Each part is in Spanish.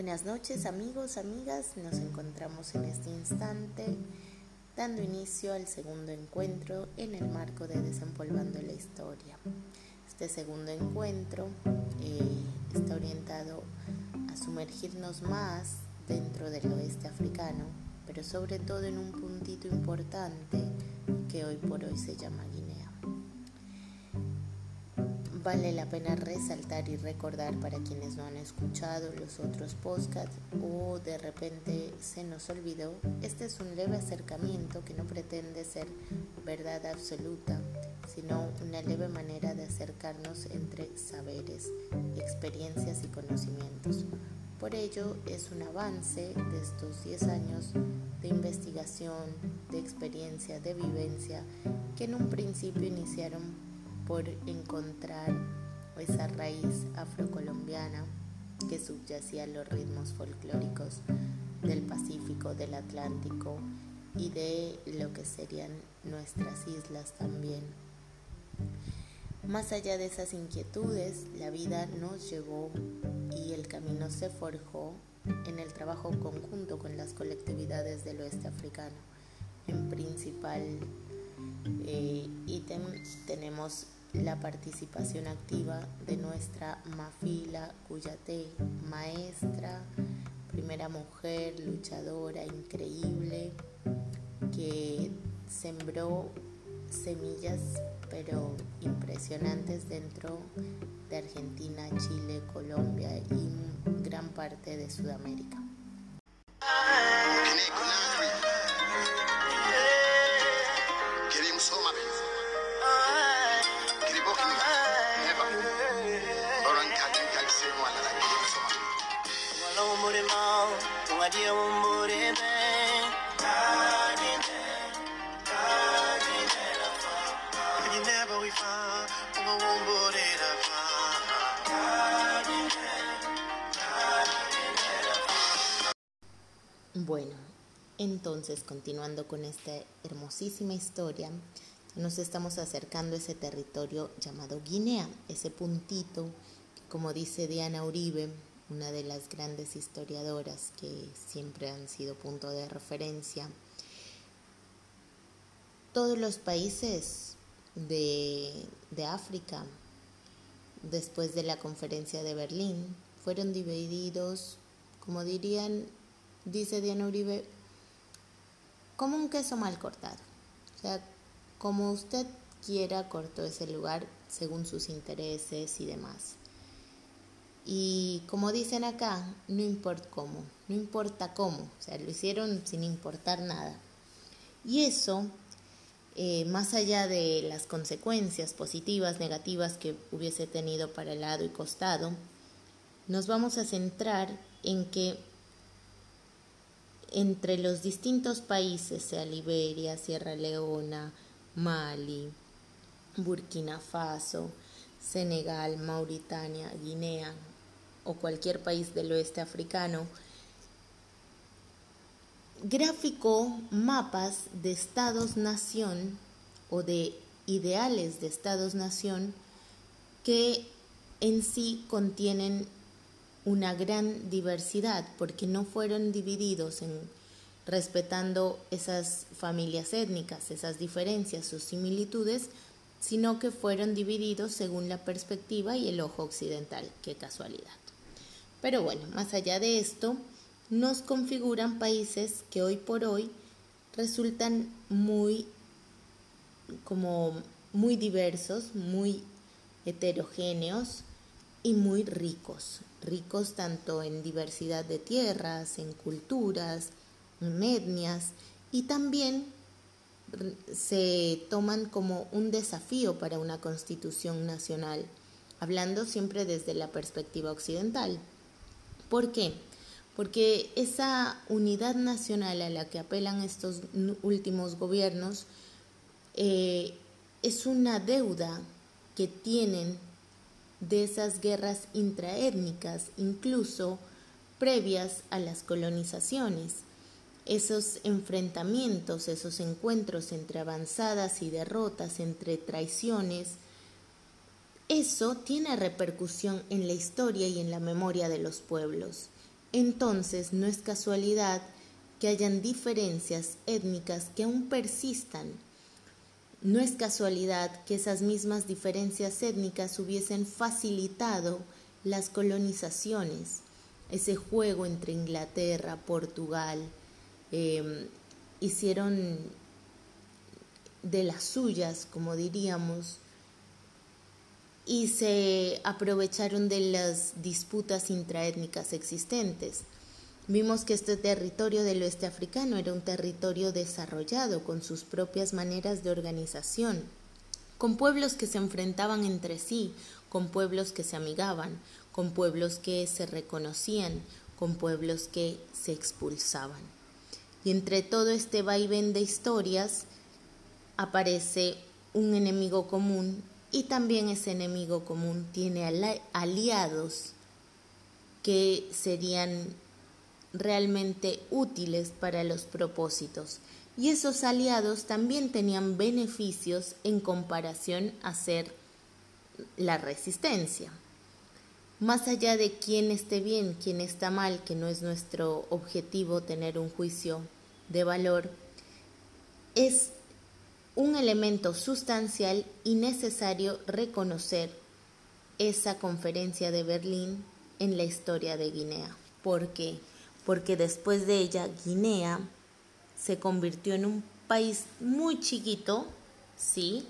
Buenas noches amigos, amigas, nos encontramos en este instante dando inicio al segundo encuentro en el marco de Desempolvando la Historia. Este segundo encuentro eh, está orientado a sumergirnos más dentro del oeste africano, pero sobre todo en un puntito importante que hoy por hoy se llama. Vale la pena resaltar y recordar para quienes no han escuchado los otros podcasts o de repente se nos olvidó, este es un leve acercamiento que no pretende ser verdad absoluta, sino una leve manera de acercarnos entre saberes, experiencias y conocimientos. Por ello es un avance de estos 10 años de investigación, de experiencia, de vivencia, que en un principio iniciaron por encontrar esa raíz afrocolombiana que subyacía a los ritmos folclóricos del Pacífico, del Atlántico y de lo que serían nuestras islas también. Más allá de esas inquietudes, la vida nos llevó y el camino se forjó en el trabajo conjunto con las colectividades del oeste africano. En principal eh, ítem tenemos la participación activa de nuestra Mafila Cuyate, maestra, primera mujer, luchadora, increíble, que sembró semillas pero impresionantes dentro de Argentina, Chile, Colombia y gran parte de Sudamérica. Bueno, entonces continuando con esta hermosísima historia, nos estamos acercando a ese territorio llamado Guinea, ese puntito, como dice Diana Uribe, una de las grandes historiadoras que siempre han sido punto de referencia. Todos los países de, de África, después de la conferencia de Berlín, fueron divididos, como dirían dice Diana Uribe, como un queso mal cortado. O sea, como usted quiera, cortó ese lugar según sus intereses y demás. Y como dicen acá, no importa cómo, no importa cómo, o sea, lo hicieron sin importar nada. Y eso, eh, más allá de las consecuencias positivas, negativas que hubiese tenido para el lado y costado, nos vamos a centrar en que entre los distintos países, sea Liberia, Sierra Leona, Mali, Burkina Faso, Senegal, Mauritania, Guinea o cualquier país del oeste africano, gráfico mapas de estados-nación o de ideales de estados-nación que en sí contienen una gran diversidad porque no fueron divididos en respetando esas familias étnicas, esas diferencias, sus similitudes, sino que fueron divididos según la perspectiva y el ojo occidental. Qué casualidad. Pero bueno, más allá de esto, nos configuran países que hoy por hoy resultan muy como muy diversos, muy heterogéneos y muy ricos ricos tanto en diversidad de tierras, en culturas, en etnias y también se toman como un desafío para una constitución nacional, hablando siempre desde la perspectiva occidental. ¿Por qué? Porque esa unidad nacional a la que apelan estos últimos gobiernos eh, es una deuda que tienen de esas guerras intraétnicas, incluso previas a las colonizaciones. Esos enfrentamientos, esos encuentros entre avanzadas y derrotas, entre traiciones, eso tiene repercusión en la historia y en la memoria de los pueblos. Entonces no es casualidad que hayan diferencias étnicas que aún persistan. No es casualidad que esas mismas diferencias étnicas hubiesen facilitado las colonizaciones, ese juego entre Inglaterra, Portugal, em, hicieron de las suyas, como diríamos, y se aprovecharon de las disputas intraétnicas existentes. Vimos que este territorio del oeste africano era un territorio desarrollado con sus propias maneras de organización, con pueblos que se enfrentaban entre sí, con pueblos que se amigaban, con pueblos que se reconocían, con pueblos que se expulsaban. Y entre todo este vaivén de historias aparece un enemigo común y también ese enemigo común tiene aliados que serían realmente útiles para los propósitos. Y esos aliados también tenían beneficios en comparación a ser la resistencia. Más allá de quién esté bien, quién está mal, que no es nuestro objetivo tener un juicio de valor, es un elemento sustancial y necesario reconocer esa conferencia de Berlín en la historia de Guinea. ¿Por qué? Porque después de ella Guinea se convirtió en un país muy chiquito, sí,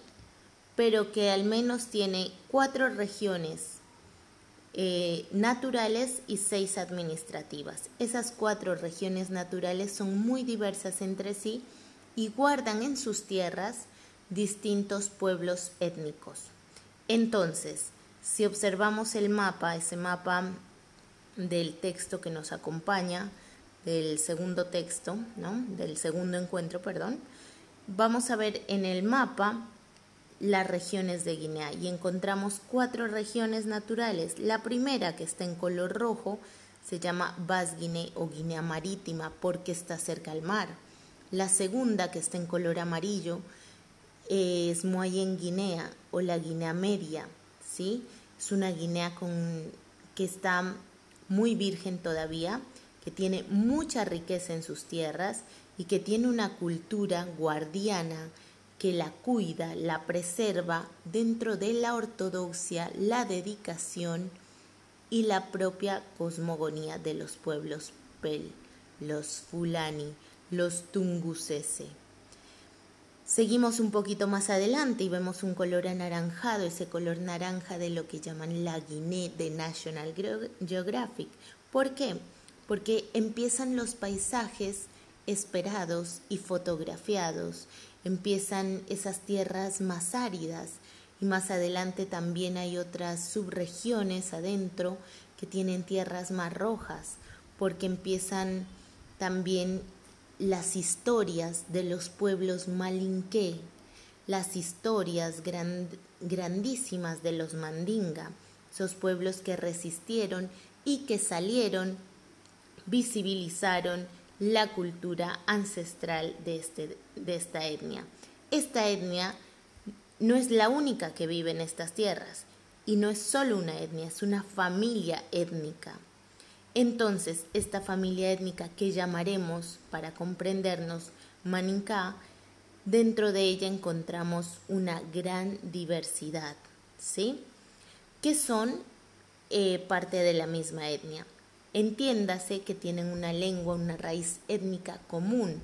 pero que al menos tiene cuatro regiones eh, naturales y seis administrativas. Esas cuatro regiones naturales son muy diversas entre sí y guardan en sus tierras distintos pueblos étnicos. Entonces, si observamos el mapa, ese mapa del texto que nos acompaña, del segundo texto, ¿no? del segundo encuentro, perdón, vamos a ver en el mapa las regiones de Guinea y encontramos cuatro regiones naturales. La primera, que está en color rojo, se llama Bas Guinea o Guinea Marítima porque está cerca al mar. La segunda, que está en color amarillo, es Moyen Guinea o la Guinea Media, ¿sí? Es una Guinea que está muy virgen todavía, que tiene mucha riqueza en sus tierras y que tiene una cultura guardiana que la cuida, la preserva dentro de la ortodoxia, la dedicación y la propia cosmogonía de los pueblos Pel, los Fulani, los Tungusese. Seguimos un poquito más adelante y vemos un color anaranjado, ese color naranja de lo que llaman la Guinea de National Geographic. ¿Por qué? Porque empiezan los paisajes esperados y fotografiados empiezan esas tierras más áridas y más adelante también hay otras subregiones adentro que tienen tierras más rojas porque empiezan también las historias de los pueblos malinqué, las historias grandísimas de los mandinga, esos pueblos que resistieron y que salieron, visibilizaron la cultura ancestral de, este, de esta etnia. Esta etnia no es la única que vive en estas tierras y no es solo una etnia, es una familia étnica. Entonces, esta familia étnica que llamaremos, para comprendernos, Maninka, dentro de ella encontramos una gran diversidad, ¿sí? Que son eh, parte de la misma etnia. Entiéndase que tienen una lengua, una raíz étnica común.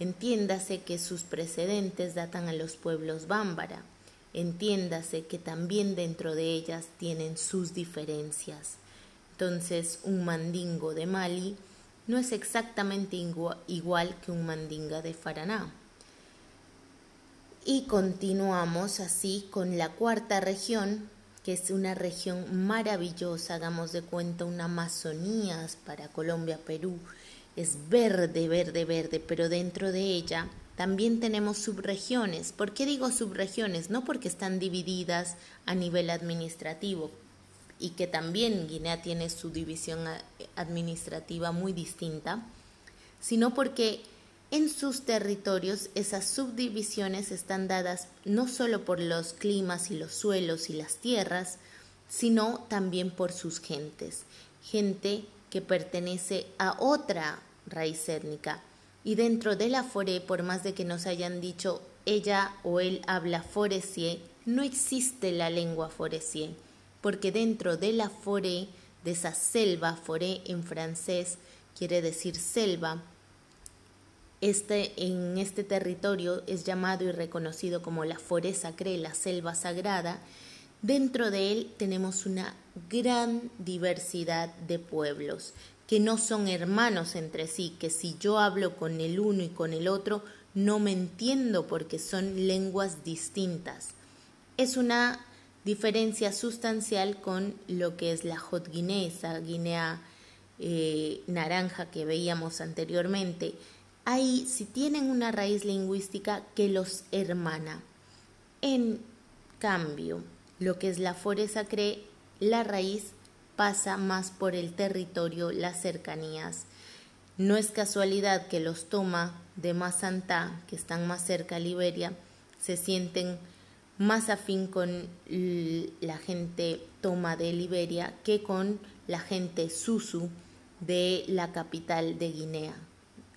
Entiéndase que sus precedentes datan a los pueblos bámbara. Entiéndase que también dentro de ellas tienen sus diferencias. Entonces, un mandingo de Mali no es exactamente igual que un mandinga de Faraná. Y continuamos así con la cuarta región, que es una región maravillosa, hagamos de cuenta una Amazonía para Colombia, Perú, es verde, verde, verde, pero dentro de ella también tenemos subregiones. ¿Por qué digo subregiones? No porque están divididas a nivel administrativo y que también Guinea tiene su división administrativa muy distinta, sino porque en sus territorios esas subdivisiones están dadas no solo por los climas y los suelos y las tierras, sino también por sus gentes. Gente que pertenece a otra raíz étnica. Y dentro de la foré, por más de que nos hayan dicho ella o él habla foresie, no existe la lengua foresie, porque dentro de la foré, de esa selva, foré en francés quiere decir selva, este, en este territorio es llamado y reconocido como la foré sacré, la selva sagrada. Dentro de él tenemos una gran diversidad de pueblos que no son hermanos entre sí, que si yo hablo con el uno y con el otro, no me entiendo porque son lenguas distintas. Es una diferencia sustancial con lo que es la hot guinea, esa guinea eh, naranja que veíamos anteriormente, ahí si tienen una raíz lingüística que los hermana. En cambio, lo que es la foresa cree, la raíz pasa más por el territorio, las cercanías. No es casualidad que los toma de más santa, que están más cerca a Liberia, se sienten más afín con la gente toma de Liberia que con la gente Susu de la capital de Guinea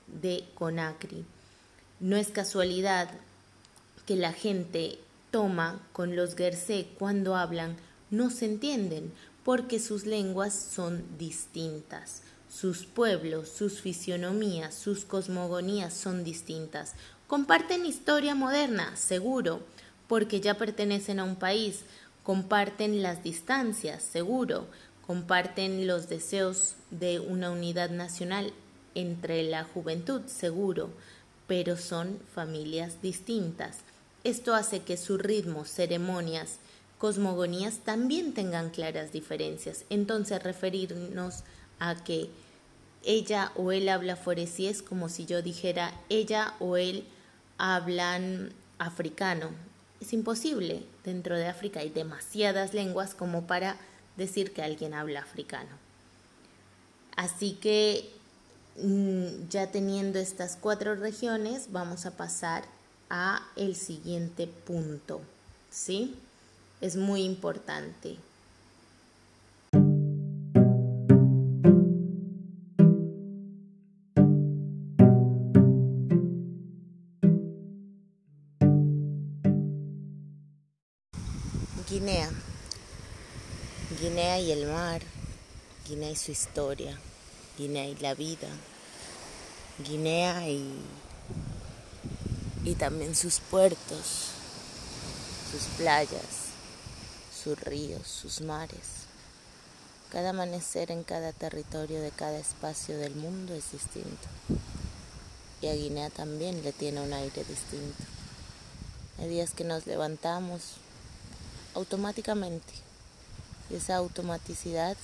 de Conakry. No es casualidad que la gente toma con los Gersé cuando hablan, no se entienden porque sus lenguas son distintas. Sus pueblos, sus fisionomías, sus cosmogonías son distintas. Comparten historia moderna, seguro, porque ya pertenecen a un país. Comparten las distancias, seguro. Comparten los deseos de una unidad nacional, entre la juventud, seguro, pero son familias distintas. Esto hace que su ritmo, ceremonias, cosmogonías también tengan claras diferencias. Entonces referirnos a que ella o él habla foresí es como si yo dijera ella o él hablan africano. Es imposible. Dentro de África hay demasiadas lenguas como para decir que alguien habla africano. Así que Mm, ya teniendo estas cuatro regiones, vamos a pasar a el siguiente punto, ¿sí? Es muy importante. Guinea y el mar. Guinea y su historia. Guinea y la vida, Guinea y, y también sus puertos, sus playas, sus ríos, sus mares. Cada amanecer en cada territorio de cada espacio del mundo es distinto. Y a Guinea también le tiene un aire distinto. Hay días que nos levantamos automáticamente y esa automaticidad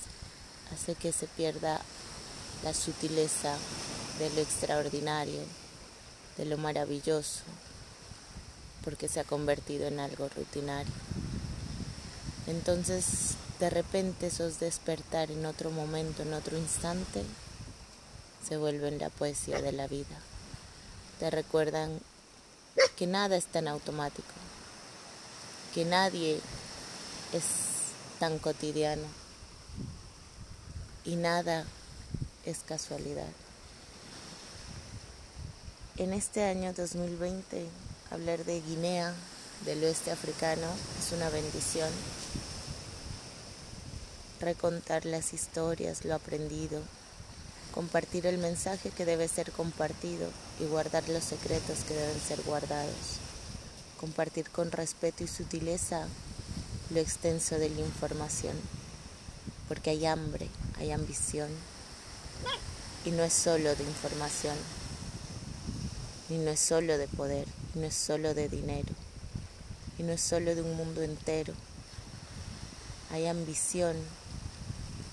hace que se pierda la sutileza de lo extraordinario, de lo maravilloso, porque se ha convertido en algo rutinario. Entonces, de repente esos despertar en otro momento, en otro instante, se vuelven la poesía de la vida. Te recuerdan que nada es tan automático, que nadie es tan cotidiano y nada es casualidad. En este año 2020, hablar de Guinea, del oeste africano, es una bendición. Recontar las historias, lo aprendido, compartir el mensaje que debe ser compartido y guardar los secretos que deben ser guardados. Compartir con respeto y sutileza lo extenso de la información, porque hay hambre, hay ambición, y no es solo de información, y no es solo de poder, y no es solo de dinero, y no es solo de un mundo entero. Hay ambición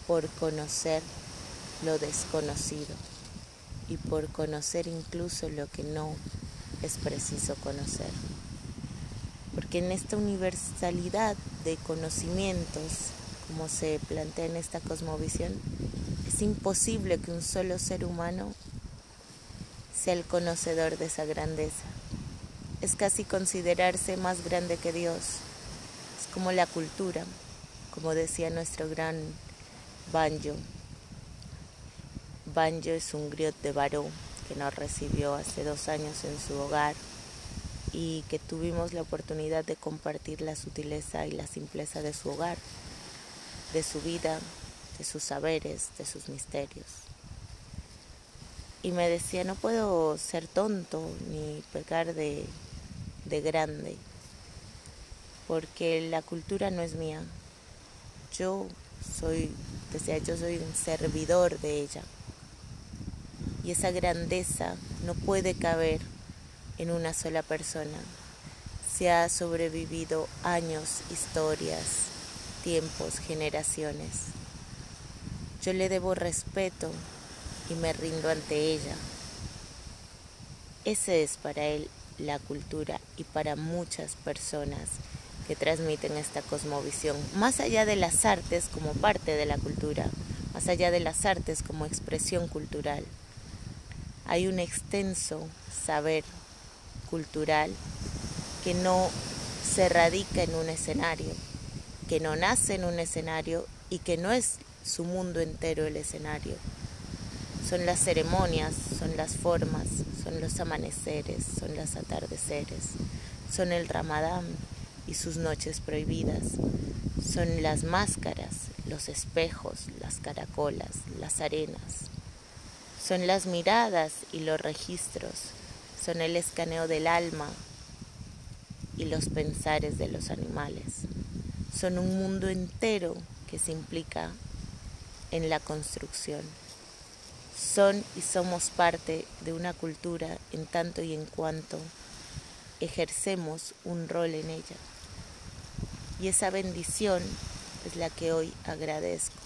por conocer lo desconocido y por conocer incluso lo que no es preciso conocer. Porque en esta universalidad de conocimientos, como se plantea en esta cosmovisión, es imposible que un solo ser humano sea el conocedor de esa grandeza. Es casi considerarse más grande que Dios. Es como la cultura, como decía nuestro gran Banjo. Banjo es un griot de Baró que nos recibió hace dos años en su hogar y que tuvimos la oportunidad de compartir la sutileza y la simpleza de su hogar, de su vida, de sus saberes, de sus misterios. Y me decía, no puedo ser tonto ni pecar de, de grande, porque la cultura no es mía. Yo soy, decía, yo soy un servidor de ella y esa grandeza no puede caber en una sola persona. Se ha sobrevivido años, historias, tiempos, generaciones. Yo le debo respeto y me rindo ante ella. Ese es para él la cultura y para muchas personas que transmiten esta cosmovisión, más allá de las artes como parte de la cultura, más allá de las artes como expresión cultural hay un extenso saber cultural que no se radica en un escenario, que no nace en un escenario y que no es su mundo entero el escenario. Son las ceremonias, son las formas, son los amaneceres, son los atardeceres, son el ramadán y sus noches prohibidas, son las máscaras, los espejos, las caracolas, las arenas, son las miradas y los registros, son el escaneo del alma y los pensares de los animales. Son un mundo entero que se implica en la construcción. Son y somos parte de una cultura en tanto y en cuanto ejercemos un rol en ella. Y esa bendición es la que hoy agradezco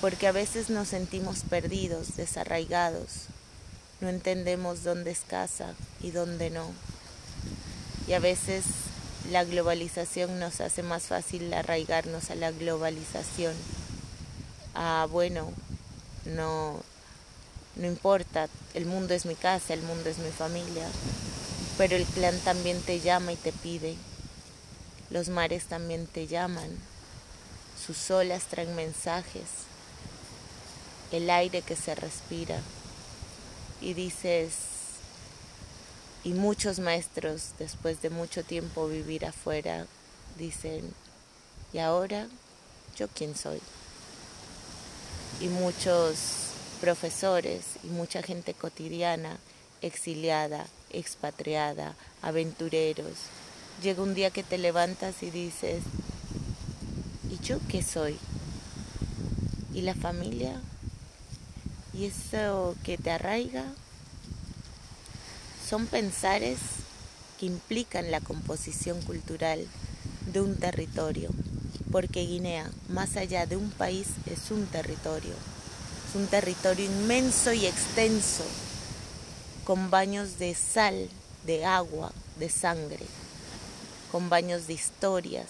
porque a veces nos sentimos perdidos, desarraigados, no entendemos dónde es casa y dónde no. Y a veces la globalización nos hace más fácil arraigarnos a la globalización. Ah, bueno, no, no importa, el mundo es mi casa, el mundo es mi familia, pero el clan también te llama y te pide. Los mares también te llaman, sus olas traen mensajes el aire que se respira. Y dices, y muchos maestros después de mucho tiempo vivir afuera dicen, ¿y ahora yo quién soy? Y muchos profesores y mucha gente cotidiana, exiliada, expatriada, aventureros, llega un día que te levantas y dices, ¿y yo qué soy? ¿Y la familia? Y eso que te arraiga son pensares que implican la composición cultural de un territorio, porque Guinea, más allá de un país, es un territorio, es un territorio inmenso y extenso, con baños de sal, de agua, de sangre, con baños de historias,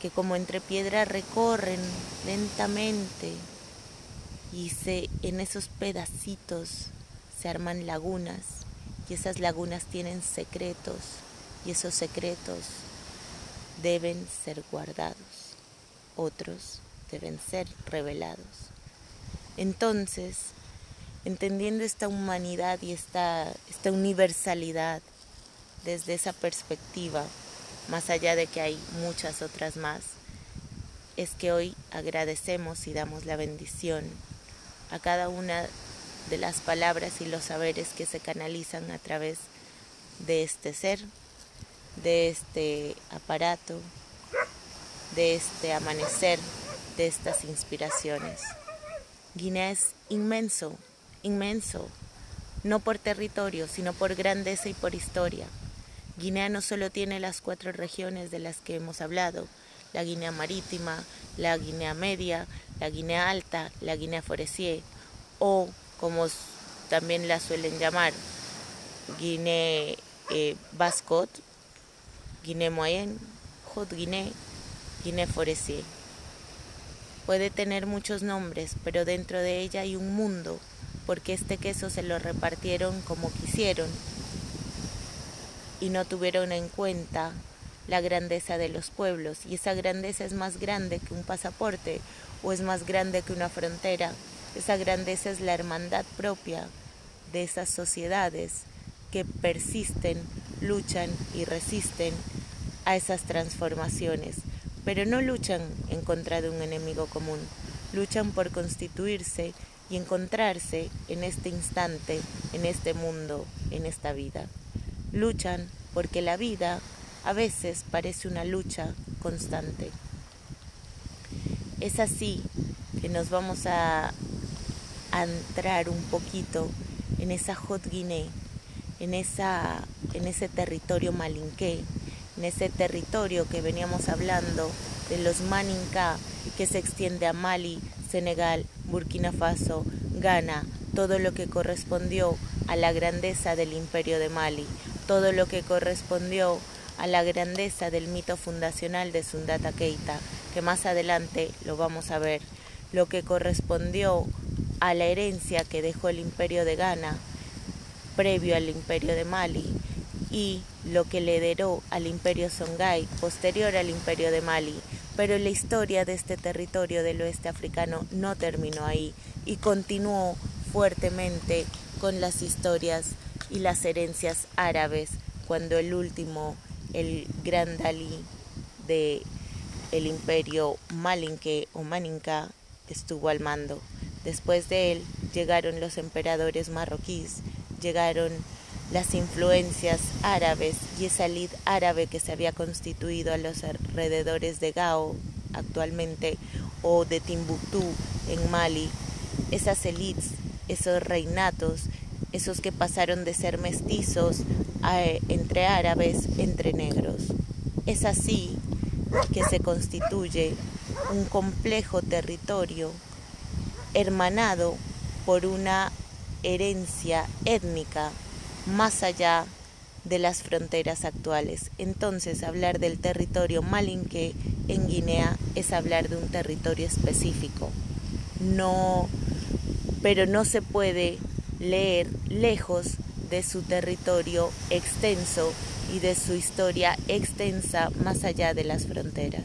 que como entre piedras recorren lentamente y se, en esos pedacitos se arman lagunas y esas lagunas tienen secretos y esos secretos deben ser guardados, otros deben ser revelados. Entonces, entendiendo esta humanidad y esta, esta universalidad desde esa perspectiva, más allá de que hay muchas otras más, es que hoy agradecemos y damos la bendición a cada una de las palabras y los saberes que se canalizan a través de este ser, de este aparato, de este amanecer, de estas inspiraciones. Guinea es inmenso, inmenso, no por territorio, sino por grandeza y por historia. Guinea no solo tiene las cuatro regiones de las que hemos hablado, la Guinea Marítima, la Guinea Media, la Guinea Alta, la Guinea Forestier, o como también la suelen llamar, Guinea eh, Bascot, Guinea Moyenne, Haute Guinea, Guinea Forestier. Puede tener muchos nombres, pero dentro de ella hay un mundo, porque este queso se lo repartieron como quisieron y no tuvieron en cuenta la grandeza de los pueblos y esa grandeza es más grande que un pasaporte o es más grande que una frontera Esa grandeza es la hermandad propia de esas sociedades que persisten, luchan y resisten a esas transformaciones, pero no luchan en contra de un enemigo común, luchan por constituirse y encontrarse en este instante, en este mundo, en esta vida. Luchan porque la vida a veces parece una lucha constante. Es así que nos vamos a, entrar un poquito en esa Hot Guinea, en, esa, en ese territorio malinqué, en ese territorio que veníamos hablando de los Maninka que se extiende a Mali, Senegal, Burkina Faso, Ghana, todo lo que correspondió a la grandeza del imperio de Mali, todo lo que correspondió la grandeza del mito fundacional de Sundata Keita, que más adelante lo vamos a ver, lo que correspondió a la herencia que dejó el imperio de Ghana previo al imperio de Mali y lo que le al imperio Songhai posterior al imperio de Mali. Pero la historia de este territorio del oeste africano no terminó ahí y continuó fuertemente con las historias y las herencias árabes cuando el último el gran Dalí de el imperio Malinque o Maninka estuvo al mando. Después de él llegaron los emperadores marroquíes, llegaron las influencias árabes y esa lid árabe que se había constituido a los alrededores de Gao actualmente o de Timbuktu en Mali, esas élites, esos reinatos, esos que pasaron de ser mestizos entre árabes, entre negros. Es así que se constituye un complejo territorio hermanado por una herencia étnica más allá de las fronteras actuales. Entonces, hablar del territorio malinque en Guinea es hablar de un territorio específico. No, pero no se puede leer lejos de su territorio extenso y de su historia extensa más allá de las fronteras.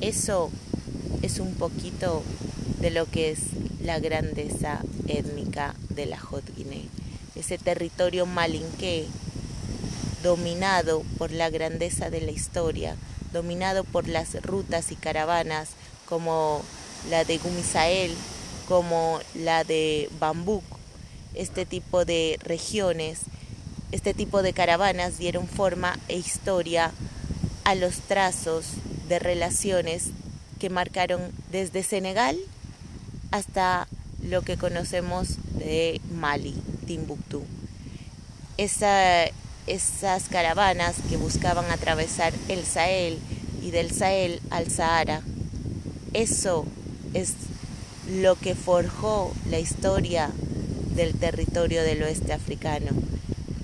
Eso es un poquito de lo que es la grandeza étnica de la Hot Guinea, ese territorio malinqué dominado por la grandeza de la historia, dominado por las rutas y caravanas como la de Gumisael, como la de Bambuk, este tipo de regiones, este tipo de caravanas dieron forma e historia a los trazos de relaciones que marcaron desde Senegal hasta lo que conocemos de Mali, Timbuktu. esas caravanas que buscaban atravesar el Sahel y del Sahel al Sahara, eso es lo que forjó la historia del territorio del oeste africano.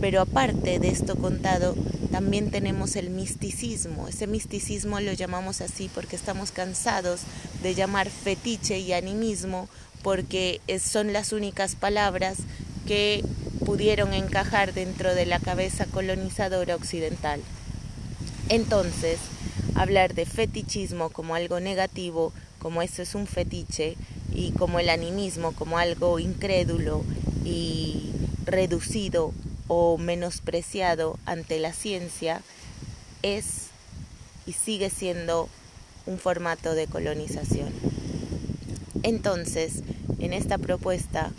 Pero aparte de esto contado, también tenemos el misticismo. Ese misticismo lo llamamos así porque estamos cansados de llamar fetiche y animismo porque son las únicas palabras que pudieron encajar dentro de la cabeza colonizadora occidental. Entonces, hablar de fetichismo como algo negativo, como eso es un fetiche, y como el animismo como algo incrédulo y reducido o menospreciado ante la ciencia es y sigue siendo un formato de colonización. Entonces, en esta propuesta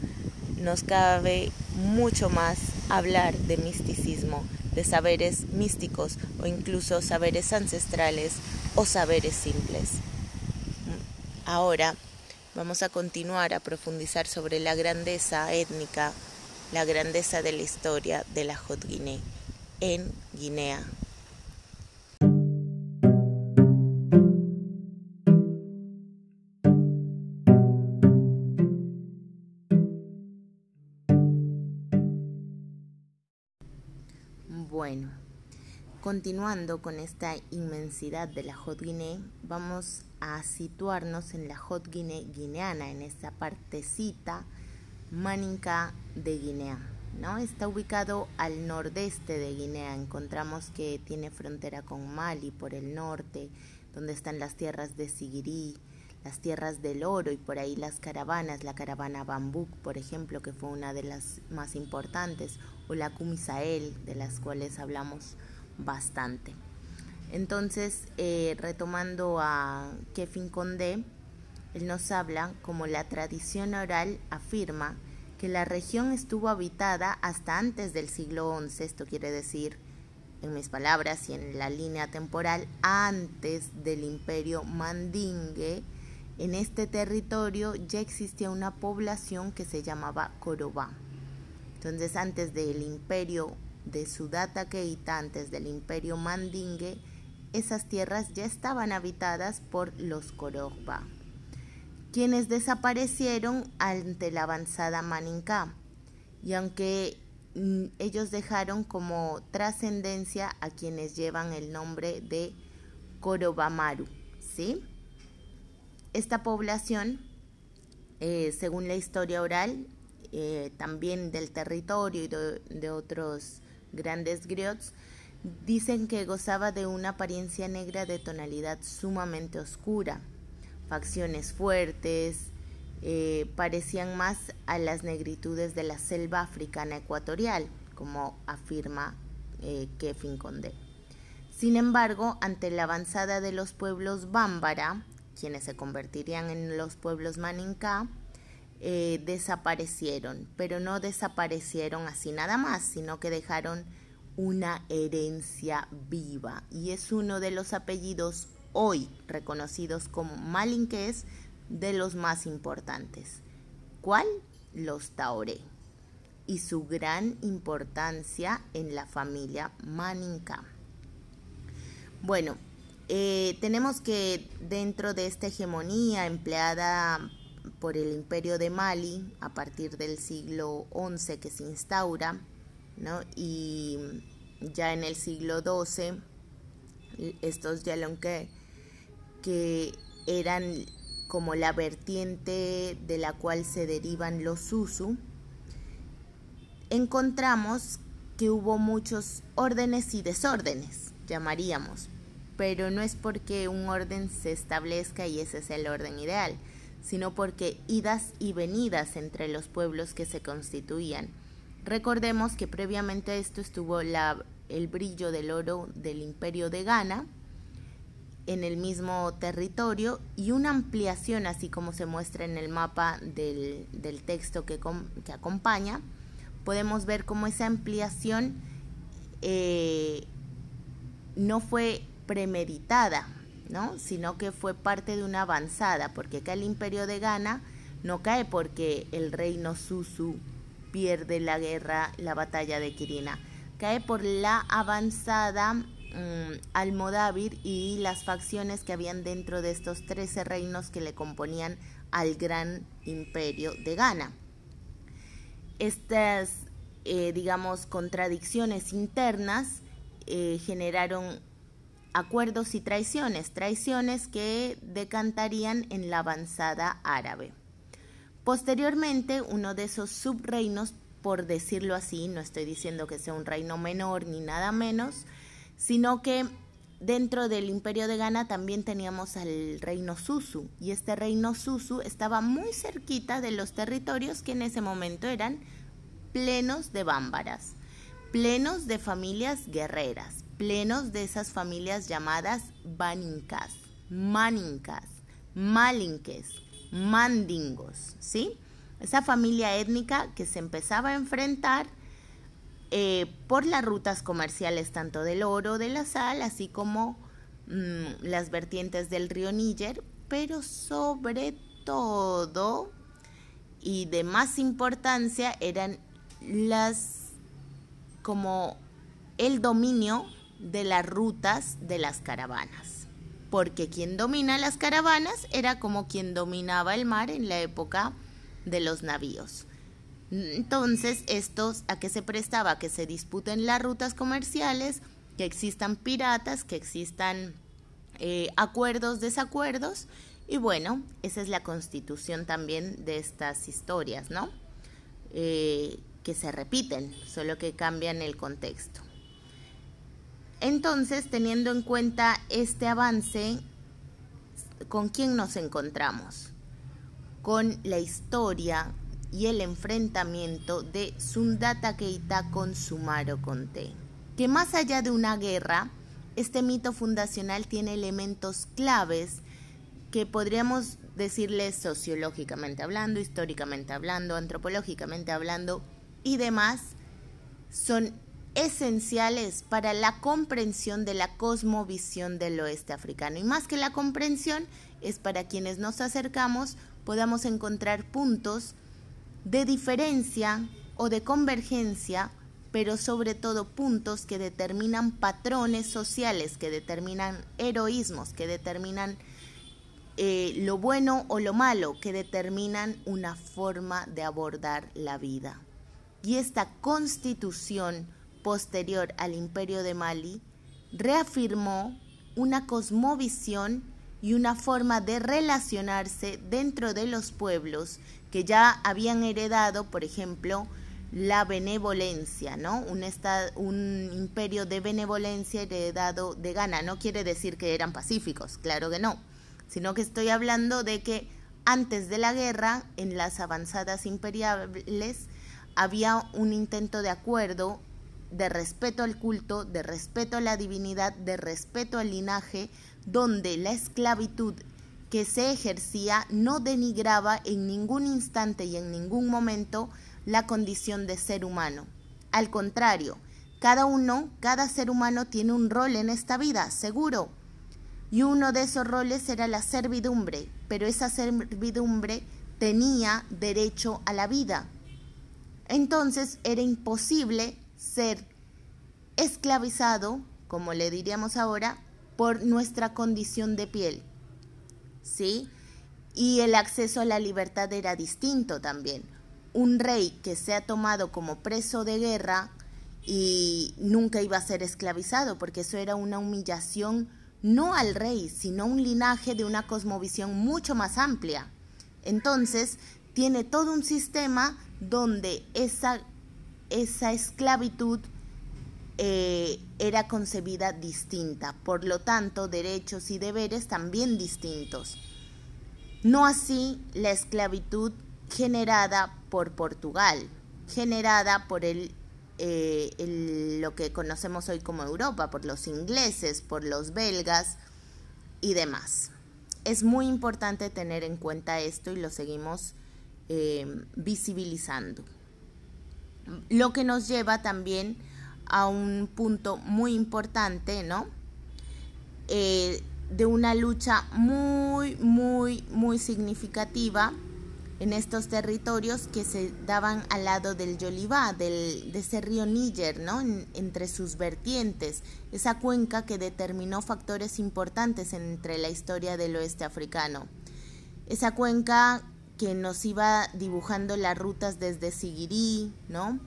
nos cabe mucho más hablar de misticismo, de saberes místicos o incluso saberes ancestrales o saberes simples. Ahora Vamos a continuar a profundizar sobre la grandeza étnica, la grandeza de la historia de la Hot Guinea en Guinea. Continuando con esta inmensidad de la Hot Guinea, vamos a situarnos en la Hot Guinea guineana, en esta partecita maninca de Guinea. ¿no? Está ubicado al nordeste de Guinea. Encontramos que tiene frontera con Mali por el norte, donde están las tierras de Siguirí, las tierras del oro y por ahí las caravanas, la caravana Bambuk, por ejemplo, que fue una de las más importantes, o la Kumisael, de las cuales hablamos bastante. Entonces, eh, retomando a Kefin Condé, él nos habla como la tradición oral afirma que la región estuvo habitada hasta antes del siglo XI, esto quiere decir, en mis palabras y en la línea temporal, antes del imperio mandingue, en este territorio ya existía una población que se llamaba Corobá. Entonces, antes del imperio de Sudata Keita, antes del imperio mandingue, esas tierras ya estaban habitadas por los Corobá, quienes desaparecieron ante la avanzada Maninká. Y aunque mm, ellos dejaron como trascendencia a quienes llevan el nombre de Corobamaru, ¿sí? esta población, eh, según la historia oral, eh, también del territorio y de, otros grandes griots, dicen que gozaba de una apariencia negra de tonalidad sumamente oscura, facciones fuertes, eh, parecían más a las negritudes de la selva africana ecuatorial, como afirma Kefin Condé. Sin embargo, ante la avanzada de los pueblos bámbara, quienes se convertirían en los pueblos Maninka, eh, desaparecieron, pero no desaparecieron así nada más, sino que dejaron una herencia viva y es uno de los apellidos hoy reconocidos como malinqués de los más importantes. ¿Cuál? Los Taoré y su gran importancia en la familia Maninka. Bueno, eh, tenemos que dentro de esta hegemonía empleada por el imperio de Mali a partir del siglo XI que se instaura, ¿no? y ya en el siglo XII, estos Yalonque, que eran como la vertiente de la cual se derivan los Susu, encontramos que hubo muchos órdenes y desórdenes, llamaríamos, pero no es porque un orden se establezca y ese es el orden ideal, sino porque idas y venidas entre los pueblos que se constituían. Recordemos que previamente a esto estuvo el brillo del oro del imperio de Ghana en el mismo territorio y una ampliación, así como se muestra en el mapa del, texto que, que, acompaña, podemos ver cómo esa ampliación eh, no fue premeditada, ¿no? sino que fue parte de una avanzada, porque acá el imperio de Ghana no cae porque el reino Susu pierde la guerra, la batalla de Quirina, cae por la avanzada mm, Almodávir y las facciones que habían dentro de estos 13 reinos que le componían al gran imperio de Ghana. Estas, eh, digamos, contradicciones internas eh, generaron acuerdos y traiciones, traiciones que decantarían en la avanzada árabe. Posteriormente, uno de esos subreinos, por decirlo así, no estoy diciendo que sea un reino menor ni nada menos, sino que dentro del imperio de Ghana también teníamos al reino Susu, y este reino Susu estaba muy cerquita de los territorios que en ese momento eran plenos de bámbaras, plenos de familias guerreras, plenos de esas familias llamadas Baninkas, Maninkas, Malinques, Mandingos, ¿sí? Esa familia étnica que se empezaba a enfrentar eh, por las rutas comerciales tanto del oro, de la sal, así como mm, las vertientes del río Níger, pero sobre todo y de más importancia eran las como el dominio de las rutas de las caravanas, porque quien domina las caravanas era como quien dominaba el mar en la época de los navíos. Entonces, estos a qué se prestaba que se disputen las rutas comerciales, que existan piratas, que existan eh, acuerdos, desacuerdos, y bueno, esa es la constitución también de estas historias, ¿no? Eh, que se repiten, solo que cambian el contexto. Entonces, teniendo en cuenta este avance, ¿con quién nos encontramos? Con la historia y el enfrentamiento de Sundata Keita con Sumaro Conté. Que más allá de una guerra, este mito fundacional tiene elementos claves que podríamos decirles sociológicamente hablando, históricamente hablando, antropológicamente hablando y demás, son esenciales para la comprensión de la cosmovisión del oeste africano. Y más que la comprensión, es para quienes nos acercamos podamos encontrar puntos de diferencia o de convergencia, pero sobre todo puntos que determinan patrones sociales, que determinan heroísmos, que determinan eh, lo bueno o lo malo, que determinan una forma de abordar la vida. Y esta constitución posterior al imperio de Mali reafirmó una cosmovisión y una forma de relacionarse dentro de los pueblos que ya habían heredado, por ejemplo, la benevolencia, ¿no? Un, un imperio de benevolencia heredado de Ghana. No quiere decir que eran pacíficos, claro que no, sino que estoy hablando de que antes de la guerra, en las avanzadas imperiales, había un intento de acuerdo, de respeto al culto, de respeto a la divinidad, de respeto al linaje, donde la esclavitud que se ejercía no denigraba en ningún instante y en ningún momento la condición de ser humano. Al contrario, cada uno, cada ser humano tiene un rol en esta vida, seguro. Y uno de esos roles era la servidumbre, pero esa servidumbre tenía derecho a la vida. Entonces era imposible ser esclavizado, como le diríamos ahora, por nuestra condición de piel. ¿sí? Y el acceso a la libertad era distinto también. Un rey que se ha tomado como preso de guerra y nunca iba a ser esclavizado, porque eso era una humillación no al rey, sino un linaje de una cosmovisión mucho más amplia. Entonces, tiene todo un sistema donde esa, esa esclavitud eh, era concebida distinta, por lo tanto derechos y deberes también distintos. No así la esclavitud generada por Portugal, generada por el, eh, lo que conocemos hoy como Europa, por los ingleses, por los belgas y demás. Es muy importante tener en cuenta esto y lo seguimos eh, visibilizando. Lo que nos lleva también a un punto muy importante, ¿no? Eh, de una lucha muy, muy, muy significativa en estos territorios que se daban al lado del Yolivá, del, de ese río Níger, ¿no? entre sus vertientes, esa cuenca que determinó factores importantes entre la historia del oeste africano. Esa cuenca que nos iba dibujando las rutas desde Siguirí, ¿no?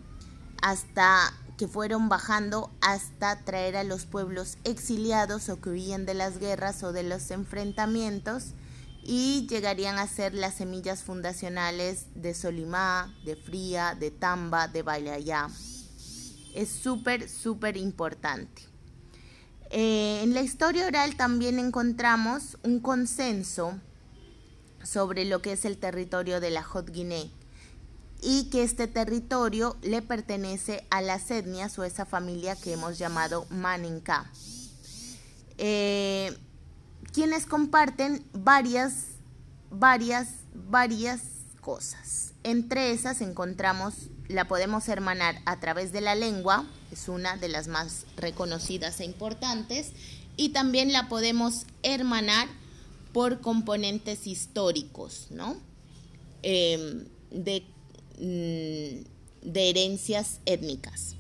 Hasta que fueron bajando hasta traer a los pueblos exiliados o que huían de las guerras o de los enfrentamientos y llegarían a ser las semillas fundacionales de Solimá, de Fría, de Tamba, de Balayá. Es súper, súper importante. Eh, en la historia oral también encontramos un consenso sobre lo que es el territorio de la Hot Guinea y que este territorio le pertenece a las etnias o esa familia que hemos llamado Maninka, eh, quienes comparten varias, varias, varias cosas. Entre esas encontramos, la podemos hermanar a través de la lengua, es una de las más reconocidas e importantes, y también la podemos hermanar por componentes históricos, ¿no? De Mm, de herencias étnicas.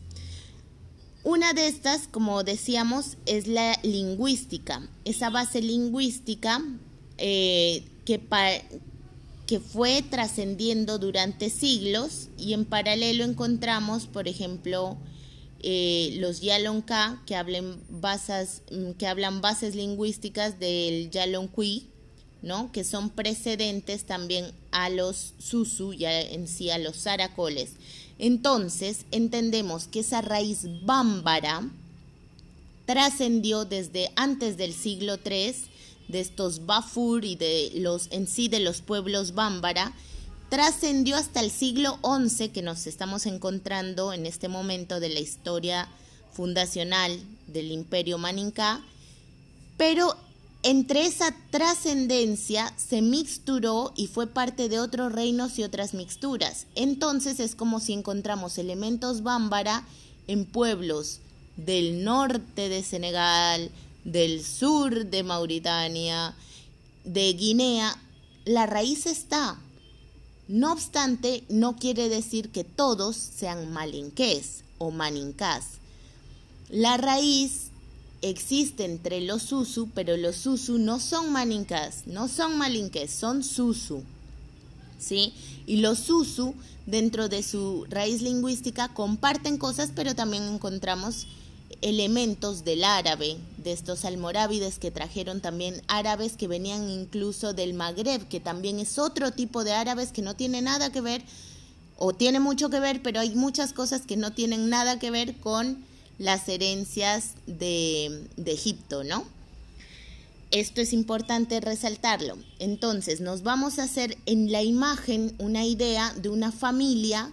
Una de estas, como decíamos, es la lingüística, esa base lingüística eh, que fue trascendiendo durante siglos y en paralelo encontramos, por ejemplo, eh, los Yalonka, que, bases, mm, que hablan bases lingüísticas del Yalonkui, ¿no? que son precedentes también a los susu y en sí a los zaracoles. Entonces entendemos que esa raíz bámbara trascendió desde antes del siglo III de estos Bafur y de los en sí de los pueblos bámbara trascendió hasta el siglo XI que nos estamos encontrando en este momento de la historia fundacional del imperio maninca, pero entre esa trascendencia se mixturó y fue parte de otros reinos y otras mixturas. Entonces es como si encontramos elementos bámbara en pueblos del norte de Senegal, del sur de Mauritania, de Guinea. La raíz está. No obstante, no quiere decir que todos sean malinqués o manincás. La raíz existe entre los susu, pero los susu no son manincas, no son malinques, son susu. ¿Sí? Y los susu, dentro de su raíz lingüística, comparten cosas, pero también encontramos elementos del árabe, de estos almorávides que trajeron también árabes que venían incluso del Magreb, que también es otro tipo de árabes que no tiene nada que ver, o tiene mucho que ver, pero hay muchas cosas que no tienen nada que ver con las herencias de, Egipto, ¿no? Esto es importante resaltarlo. Entonces, nos vamos a hacer en la imagen una idea de una familia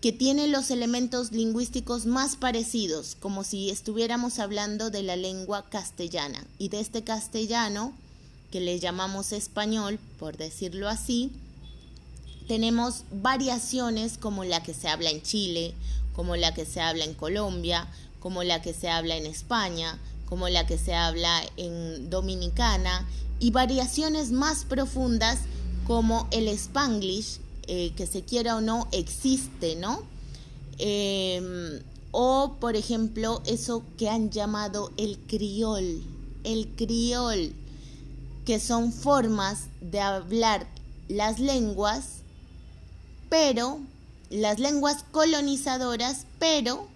que tiene los elementos lingüísticos más parecidos, como si estuviéramos hablando de la lengua castellana. Y de este castellano, que le llamamos español, por decirlo así, tenemos variaciones como la que se habla en Chile, como la que se habla en Colombia, como la que se habla en España, como la que se habla en Dominicana, y variaciones más profundas como el spanglish, eh, que se quiera o no, existe, ¿no? Em, o, por ejemplo, eso que han llamado el criol, el criol, que son formas de hablar las lenguas, pero las lenguas colonizadoras, pero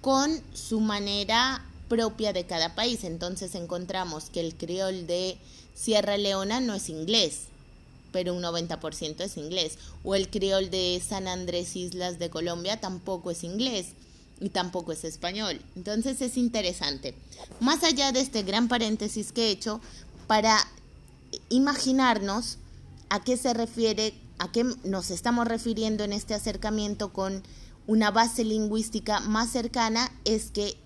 con su manera propia de cada país. Entonces encontramos que el criol de Sierra Leona no es inglés, pero un 90% es inglés. O el criol de San Andrés Islas de Colombia tampoco es inglés y tampoco es español. Entonces es interesante. Más allá de este gran paréntesis que he hecho, para imaginarnos a qué se refiere a qué nos estamos refiriendo en este acercamiento con una base lingüística más cercana es que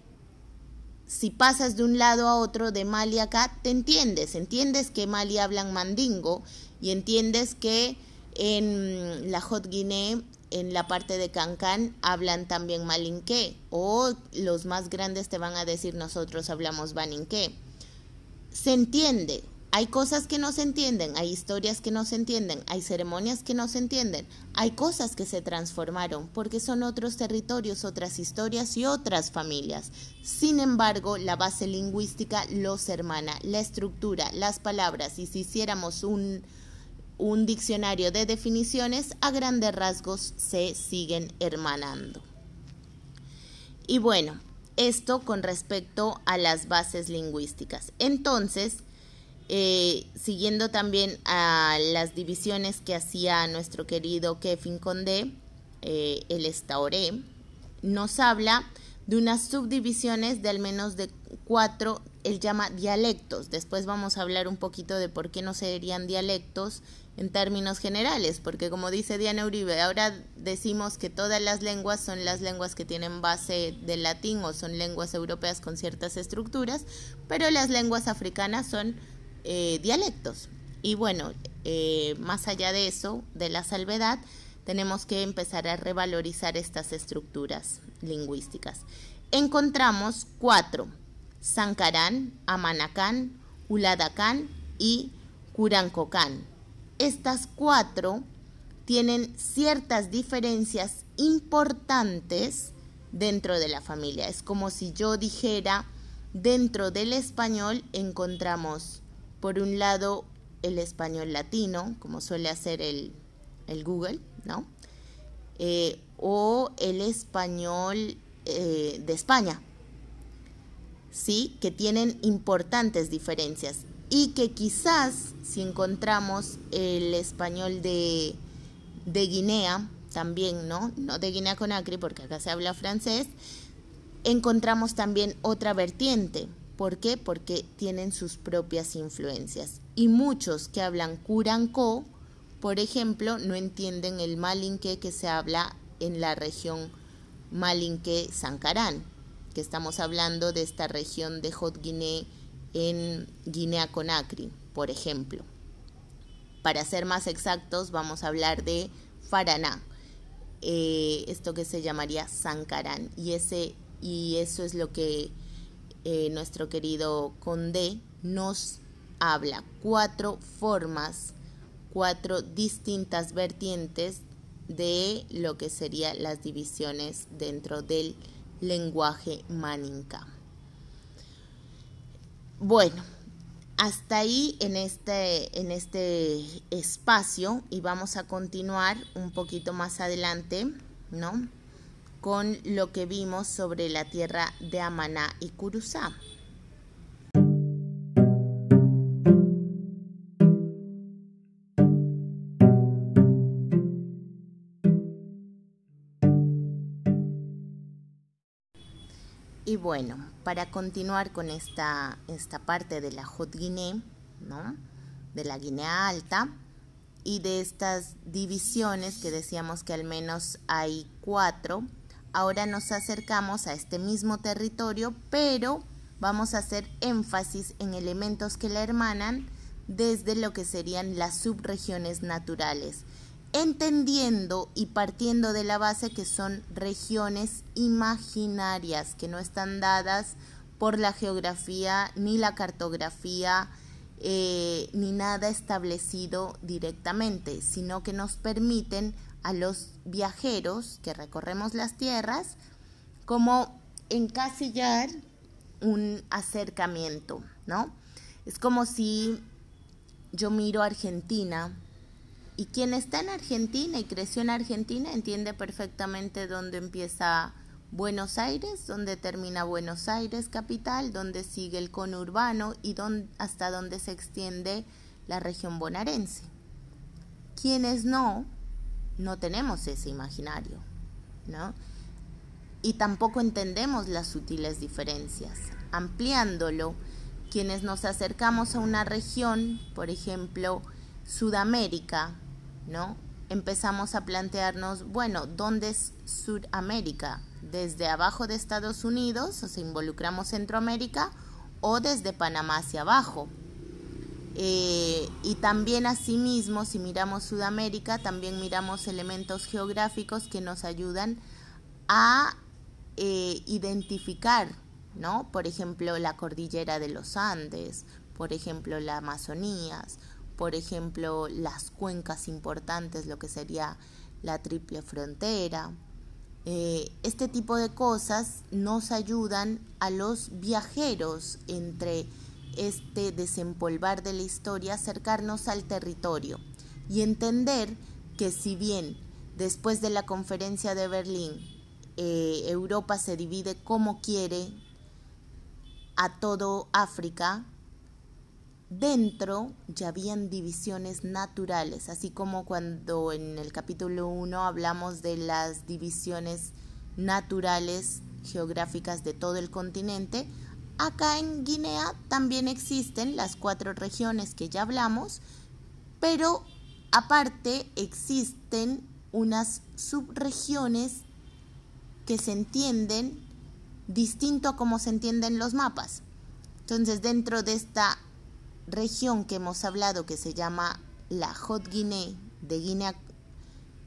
si pasas de un lado a otro de Mali acá, te entiendes, entiendes que Mali hablan mandingo y entiendes que en la Hot Guinea, en la parte de Cancán, hablan también malinqué o los más grandes te van a decir nosotros hablamos baninqué. Se entiende, hay cosas que no se entienden, hay historias que no se entienden, hay ceremonias que no se entienden, hay cosas que se transformaron porque son otros territorios, otras historias y otras familias. Sin embargo, la base lingüística los hermana, la estructura, las palabras y si hiciéramos un, un diccionario de definiciones, a grandes rasgos se siguen hermanando. Y bueno, esto con respecto a las bases lingüísticas. Entonces, eh, siguiendo también a las divisiones que hacía nuestro querido Kevin Condé, eh, el Estaoré, nos habla de unas subdivisiones de al menos de cuatro, él llama dialectos. Después vamos a hablar un poquito de por qué no serían dialectos en términos generales, porque como dice Diana Uribe, ahora decimos que todas las lenguas son las lenguas que tienen base del latín o son lenguas europeas con ciertas estructuras, pero las lenguas africanas son eh, dialectos. Y bueno, eh, más allá de eso, de la salvedad, tenemos que empezar a revalorizar estas estructuras lingüísticas. Encontramos cuatro, Sankarán, Amanacán, Uladacán y Curancocán. Estas cuatro tienen ciertas diferencias importantes dentro de la familia. Es como si yo dijera, dentro del español encontramos por un lado el español latino, como suele hacer el, Google, ¿no? Eh, o el español eh, de España, ¿sí? Que tienen importantes diferencias y que quizás si encontramos el español de, Guinea, también, ¿no? No de Guinea Conakry, porque acá se habla francés, encontramos también otra vertiente, ¿Por qué? Porque tienen sus propias influencias. Y muchos que hablan Curanco, por ejemplo, no entienden el malinque que se habla en la región Malinque-Sancarán, que estamos hablando de esta región de Hot Guinea en Guinea-Conakry, por ejemplo. Para ser más exactos, vamos a hablar de Faraná, eh, esto que se llamaría Sancarán, y, ese, y eso es lo que eh, nuestro querido Condé nos habla. Cuatro formas, cuatro distintas vertientes de lo que serían las divisiones dentro del lenguaje maninca. Bueno, hasta ahí en este, en este espacio y vamos a continuar un poquito más adelante, ¿no? Con lo que vimos sobre la tierra de Amaná y Curuzá. Y bueno, para continuar con esta, esta parte de la Hot Guinea, ¿no? de la Guinea Alta, y de estas divisiones que decíamos que al menos hay cuatro, ahora nos acercamos a este mismo territorio, pero vamos a hacer énfasis en elementos que la hermanan desde lo que serían las subregiones naturales entendiendo y partiendo de la base que son regiones imaginarias, que no están dadas por la geografía ni la cartografía eh, ni nada establecido directamente, sino que nos permiten a los viajeros que recorremos las tierras como encasillar un acercamiento, ¿no? Es como si yo miro Argentina y quien está en Argentina y creció en Argentina entiende perfectamente dónde empieza Buenos Aires, dónde termina Buenos Aires capital, dónde sigue el conurbano y hasta dónde se extiende la región bonaerense. Quienes no, no tenemos ese imaginario, ¿no? Y tampoco entendemos las sutiles diferencias. Ampliándolo, quienes nos acercamos a una región, por ejemplo, Sudamérica, ¿no? Empezamos a plantearnos, bueno, ¿dónde es Sudamérica? ¿Desde abajo de Estados Unidos, o sea, involucramos Centroamérica, o desde Panamá hacia abajo? Eh, y también asimismo, si miramos Sudamérica, también miramos elementos geográficos que nos ayudan a eh, identificar, ¿no? Por ejemplo, la cordillera de los Andes, por ejemplo, la Amazonía, por ejemplo, las cuencas importantes, lo que sería la triple frontera. Eh, este tipo de cosas nos ayudan a los viajeros entre este desempolvar de la historia, acercarnos al territorio y entender que si bien después de la conferencia de Berlín eh, Europa se divide como quiere a todo África, dentro ya habían divisiones naturales, así como cuando en el capítulo 1 hablamos de las divisiones naturales geográficas de todo el continente, acá en Guinea también existen las cuatro regiones que ya hablamos, pero aparte existen unas subregiones que se entienden distinto a como se entienden los mapas. Entonces, dentro de esta región que hemos hablado que se llama la Hot Guinea de Guinea,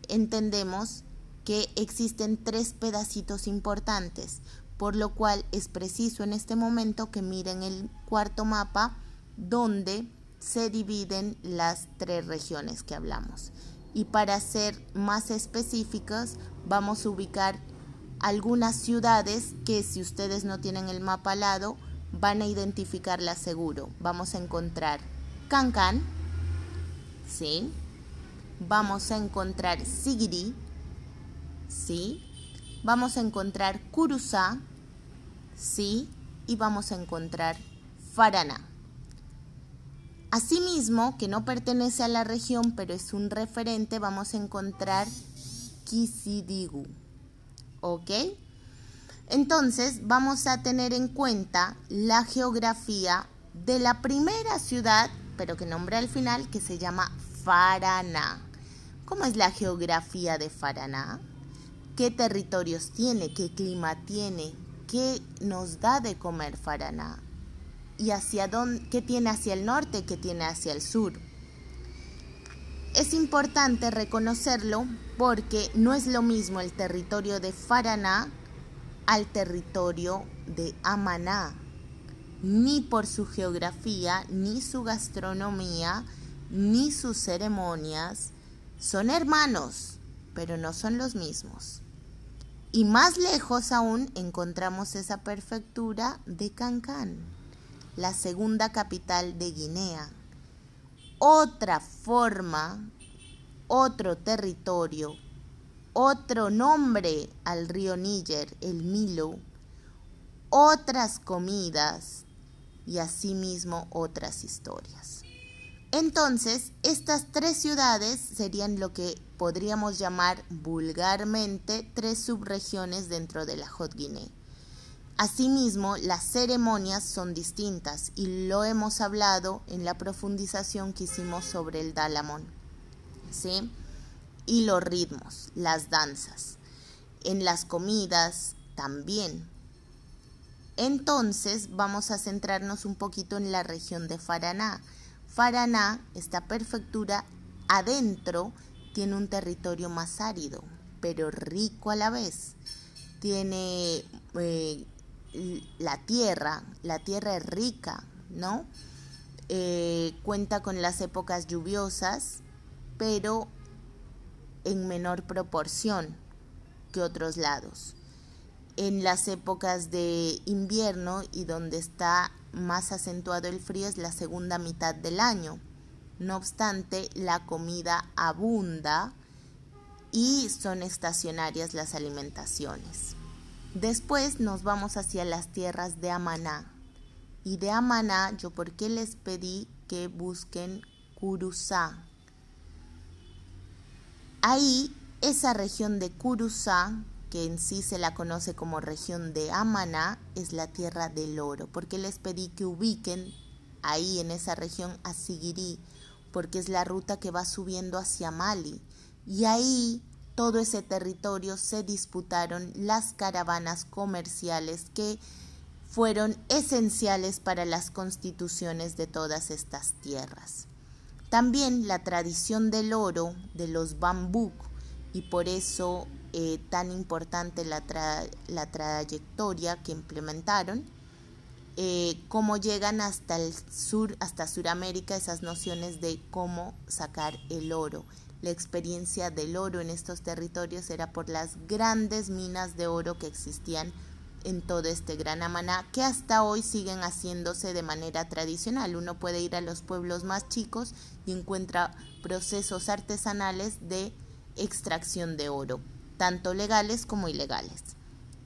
entendemos que existen tres pedacitos importantes, por lo cual es preciso en este momento que miren el cuarto mapa donde se dividen las tres regiones que hablamos. Y para ser más específicos, vamos a ubicar algunas ciudades que si ustedes no tienen el mapa al lado, van a identificarla seguro. Vamos a encontrar Cancan, ¿sí? Vamos a encontrar Sigiri, ¿sí? Vamos a encontrar Kurusa, ¿sí? Y vamos a encontrar Farana. Asimismo, que no pertenece a la región, pero es un referente, vamos a encontrar Kisidigu. ¿Ok? Entonces vamos a tener en cuenta la geografía de la primera ciudad, pero que nombra al final, que se llama Faraná. ¿Cómo es la geografía de Faraná? ¿Qué territorios tiene? ¿Qué clima tiene? ¿Qué nos da de comer Faraná? ¿Y hacia dónde, qué tiene hacia el norte? ¿Qué tiene hacia el sur? Es importante reconocerlo porque no es lo mismo el territorio de Faraná al territorio de Amaná ni por su geografía, ni su gastronomía, ni sus ceremonias. Son hermanos, pero no son los mismos. Y más lejos aún encontramos esa prefectura de Cancán, la segunda capital de Guinea. Otra forma, otro territorio, otro nombre al río Níger, el Milo, otras comidas, y asimismo otras historias. Entonces, estas tres ciudades serían lo que podríamos llamar vulgarmente tres subregiones dentro de la Hot Guinea. Asimismo, las ceremonias son distintas y lo hemos hablado en la profundización que hicimos sobre el Dalamón. ¿sí? Y los ritmos, las danzas. En las comidas también. Entonces vamos a centrarnos un poquito en la región de Faraná. Faraná, esta prefectura, adentro tiene un territorio más árido, pero rico a la vez. Tiene eh, la tierra, la tierra es rica, ¿no? Eh, cuenta con las épocas lluviosas, pero en menor proporción que otros lados en las épocas de invierno y donde está más acentuado el frío es la segunda mitad del año. No obstante, la comida abunda y son estacionarias las alimentaciones. Después nos vamos hacia las tierras de Amaná. Y de Amaná, yo por qué les pedí que busquen Curuzá. Ahí, esa región de Curuzá que en sí se la conoce como región de Amaná, es la tierra del oro, porque les pedí que ubiquen ahí en esa región a Siguirí, porque es la ruta que va subiendo hacia Mali. Y ahí todo ese territorio se disputaron las caravanas comerciales que fueron esenciales para las constituciones de todas estas tierras. También la tradición del oro, de los bambú, y por eso eh, tan importante la, la, trayectoria que implementaron, eh, cómo llegan hasta el sur, hasta Sudamérica, esas nociones de cómo sacar el oro. La experiencia del oro en estos territorios era por las grandes minas de oro que existían en todo este gran Amaná, que hasta hoy siguen haciéndose de manera tradicional. Uno puede ir a los pueblos más chicos y encuentra procesos artesanales de extracción de oro tanto legales como ilegales.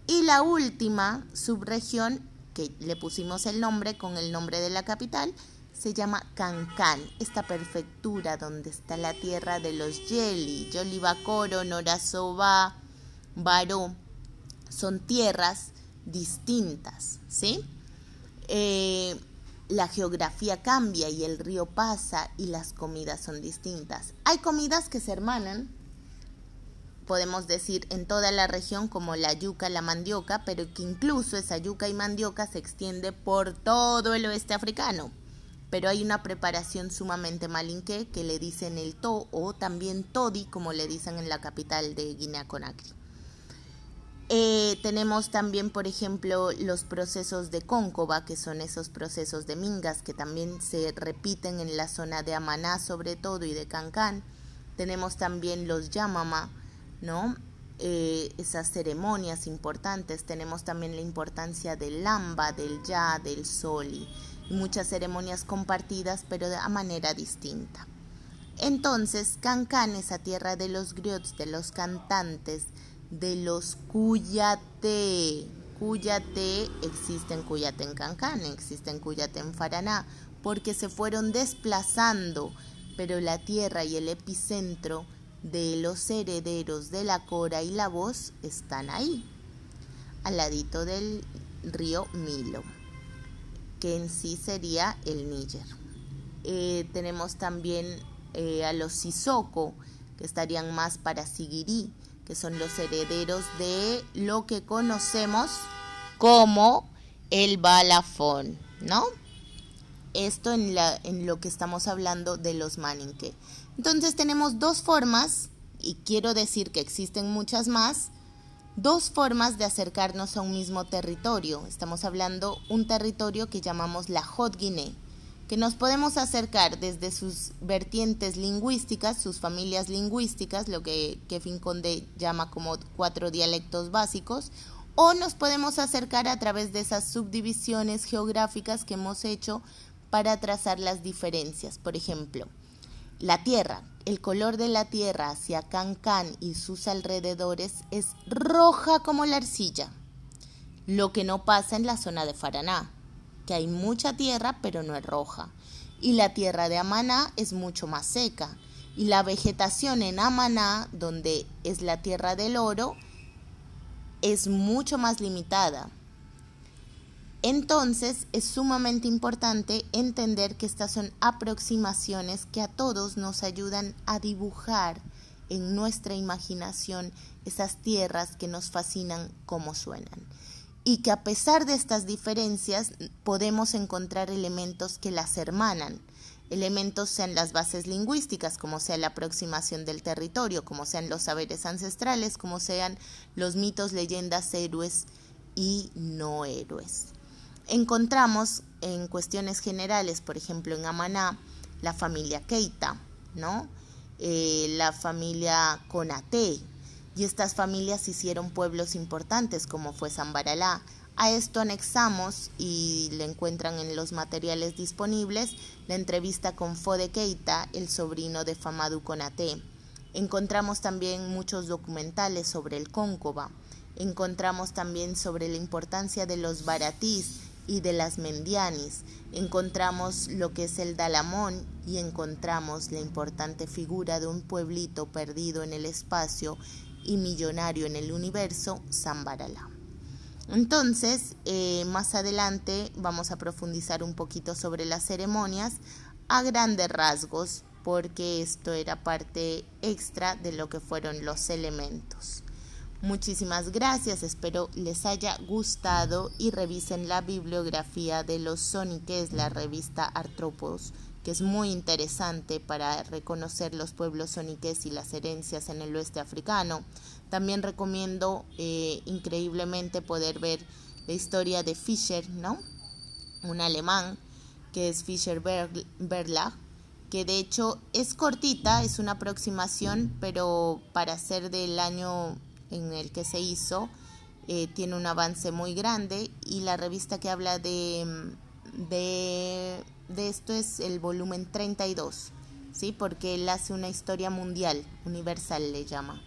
Y la última subregión, que le pusimos el nombre con el nombre de la capital, se llama Cancán, esta prefectura donde está la tierra de los Yeli, Yolibacoro, Norasoba, Baró. Son tierras distintas, ¿sí? Eh, la geografía cambia y el río pasa y las comidas son distintas. Hay comidas que se hermanan, podemos decir en toda la región como la yuca, la mandioca, pero que incluso esa yuca y mandioca se extiende por todo el oeste africano. Pero hay una preparación sumamente malinque que le dicen el to o también todi, como le dicen en la capital de Guinea-Conakry. Eh, tenemos también, por ejemplo, los procesos de cóncova, que son esos procesos de mingas que también se repiten en la zona de Amaná sobre todo y de Cancán. Tenemos también los yamama, ¿no? Eh, esas ceremonias importantes. Tenemos también la importancia del lamba, del ya, del soli, y muchas ceremonias compartidas, pero de manera distinta. Entonces, Cancán, esa tierra de los griots, de los cantantes, de los cuyate. Cuyate, existen cuyate en Cancán, existen cuyate en Faraná, porque se fueron desplazando, pero la tierra y el epicentro de los herederos de la cora y la voz están ahí. al ladito del río Milo, que en sí sería el Níger. Eh, tenemos también eh, a los Sissoko, que estarían más para Siguirí, que son los herederos de lo que conocemos como el balafón, ¿no? Esto en, lo que estamos hablando de los maninque. Entonces tenemos dos formas, y quiero decir que existen muchas más, dos formas de acercarnos a un mismo territorio. Estamos hablando un territorio que llamamos la Hot Guinea, que nos podemos acercar desde sus vertientes lingüísticas, sus familias lingüísticas, lo que Kevin Conde llama como cuatro dialectos básicos, o nos podemos acercar a través de esas subdivisiones geográficas que hemos hecho para trazar las diferencias. Por ejemplo, la Tierra, el color de la Tierra hacia Cancán y sus alrededores es roja como la arcilla, lo que no pasa en la zona de Faraná, que hay mucha tierra pero no es roja. Y la tierra de Amaná es mucho más seca. Y la vegetación en Amaná, donde es la tierra del oro, es mucho más limitada. Entonces es sumamente importante entender que estas son aproximaciones que a todos nos ayudan a dibujar en nuestra imaginación esas tierras que nos fascinan como suenan. Y que a pesar de estas diferencias podemos encontrar elementos que las hermanan elementos sean las bases lingüísticas, como sea la aproximación del territorio, como sean los saberes ancestrales, como sean los mitos, leyendas, héroes y no héroes. Encontramos en cuestiones generales, por ejemplo, en Amaná, la familia Keita, ¿no? Eh, la familia Conate, y estas familias hicieron pueblos importantes como fue Zambaralá, a esto anexamos, y le encuentran en los materiales disponibles, la entrevista con Fode Keita, el sobrino de Famadou Konaté. Encontramos también muchos documentales sobre el cóncova. Encontramos también sobre la importancia de los baratís y de las mendianis. Encontramos lo que es el dalamón y encontramos la importante figura de un pueblito perdido en el espacio y millonario en el universo, Zambaralá. Entonces, eh, más adelante vamos a profundizar un poquito sobre las ceremonias a grandes rasgos, porque esto era parte extra de lo que fueron los elementos. Muchísimas gracias, espero les haya gustado y revisen la bibliografía de los Soniques, la revista Artropos, que es muy interesante para reconocer los pueblos soniques y las herencias en el oeste africano. También recomiendo eh, increíblemente poder ver la historia de Fischer, ¿no? Un alemán que es Fischer Berlach, que de hecho es cortita, es una aproximación, pero para ser del año en el que se hizo, eh, tiene un avance muy grande y la revista que habla de, de, de esto es el volumen 32, ¿sí? porque él hace una historia mundial, universal le llama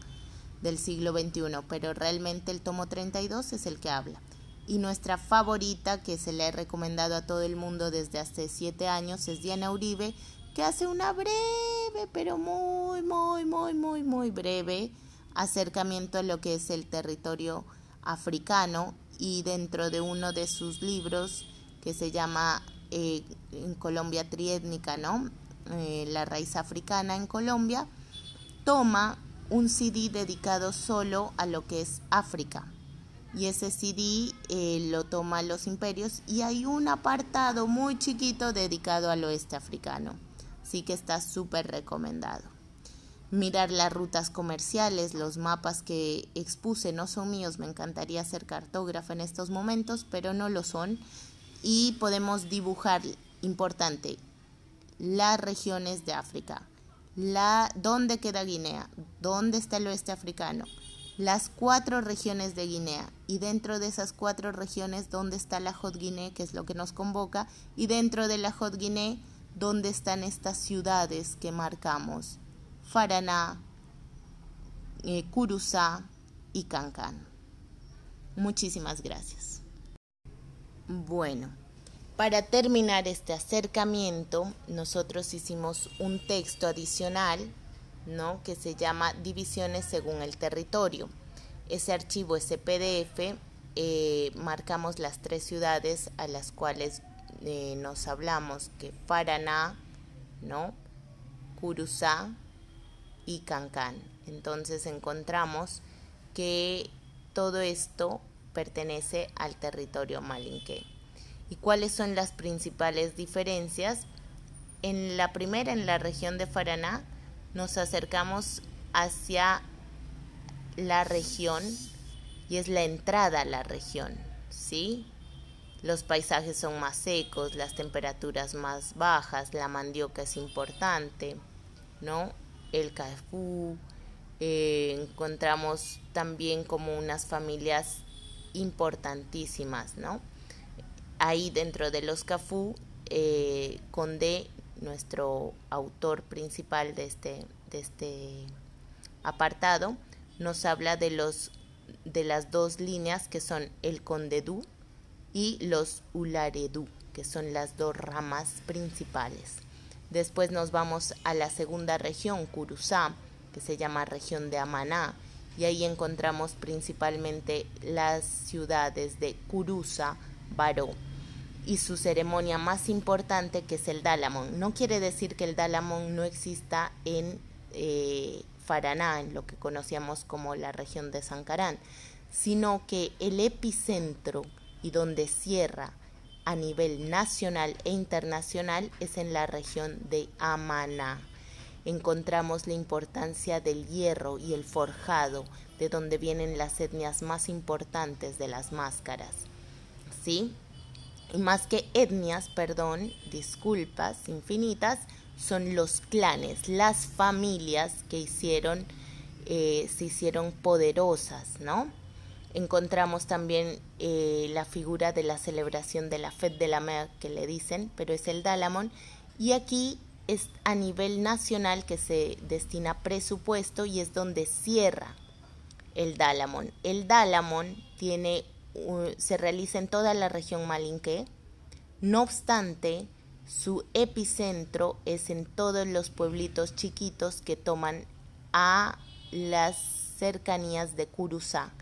del siglo XXI, pero realmente el tomo 32 es el que habla. Y nuestra favorita, que se le ha recomendado a todo el mundo desde hace siete años, es Diana Uribe, que hace una breve, pero muy, muy, muy, muy, muy breve acercamiento a lo que es el territorio africano y dentro de uno de sus libros que se llama eh, en Colombia triétnica, ¿no? Eh, la raíz africana en Colombia, toma un CD dedicado solo a lo que es África. Y ese CD eh, lo toma los imperios y hay un apartado muy chiquito dedicado al oeste africano. Así que está súper recomendado. Mirar las rutas comerciales, los mapas que expuse no son míos, me encantaría ser cartógrafa en estos momentos, pero no lo son. Y podemos dibujar, importante, las regiones de África la, dónde queda Guinea, dónde está el oeste africano, las cuatro regiones de Guinea y dentro de esas cuatro regiones dónde está la Hot Guinea, que es lo que nos convoca, y dentro de la Hot Guinea dónde están estas ciudades que marcamos, Faraná, eh, y Cancán. Muchísimas gracias. Bueno. Para terminar este acercamiento, nosotros hicimos un texto adicional, ¿no? que se llama Divisiones según el territorio. Ese archivo, ese PDF, eh, marcamos las tres ciudades a las cuales eh, nos hablamos, que Paraná, ¿no? Curuzá y Cancán. Entonces encontramos que todo esto pertenece al territorio malinque. ¿Y cuáles son las principales diferencias? En la primera, en la región de Paraná, nos acercamos hacia la región y es la entrada a la región, ¿sí? Los paisajes son más secos, las temperaturas más bajas, la mandioca es importante, ¿no? El cafú, eh, encontramos también como unas familias importantísimas, ¿no? Ahí dentro de los cafú, eh, Conde, nuestro autor principal de este, de este apartado, nos habla de los de las dos líneas que son el Condedú y los Ularedú, que son las dos ramas principales. Después nos vamos a la segunda región, Curuzá, que se llama región de Amaná, y ahí encontramos principalmente las ciudades de Curuza, Baró, y su ceremonia más importante que es el Dalamón. No quiere decir que el Dalamón no exista en eh, Faraná, en lo que conocíamos como la región de Sancarán, sino que el epicentro y donde cierra a nivel nacional e internacional es en la región de Amaná. Encontramos la importancia del hierro y el forjado, de donde vienen las etnias más importantes de las máscaras. ¿Sí? Y más que etnias, perdón, disculpas infinitas, son los clanes, las familias que hicieron, eh, se hicieron poderosas, ¿no? Encontramos también eh, la figura de la celebración de la Fête de la Mer, que le dicen, pero es el Dalamon. Y aquí es a nivel nacional que se destina presupuesto y es donde cierra el Dalamon. El Dalamon tiene, se realiza en toda la región malinque. No obstante, su epicentro es en todos los pueblitos chiquitos que toman a las cercanías de Curuzá.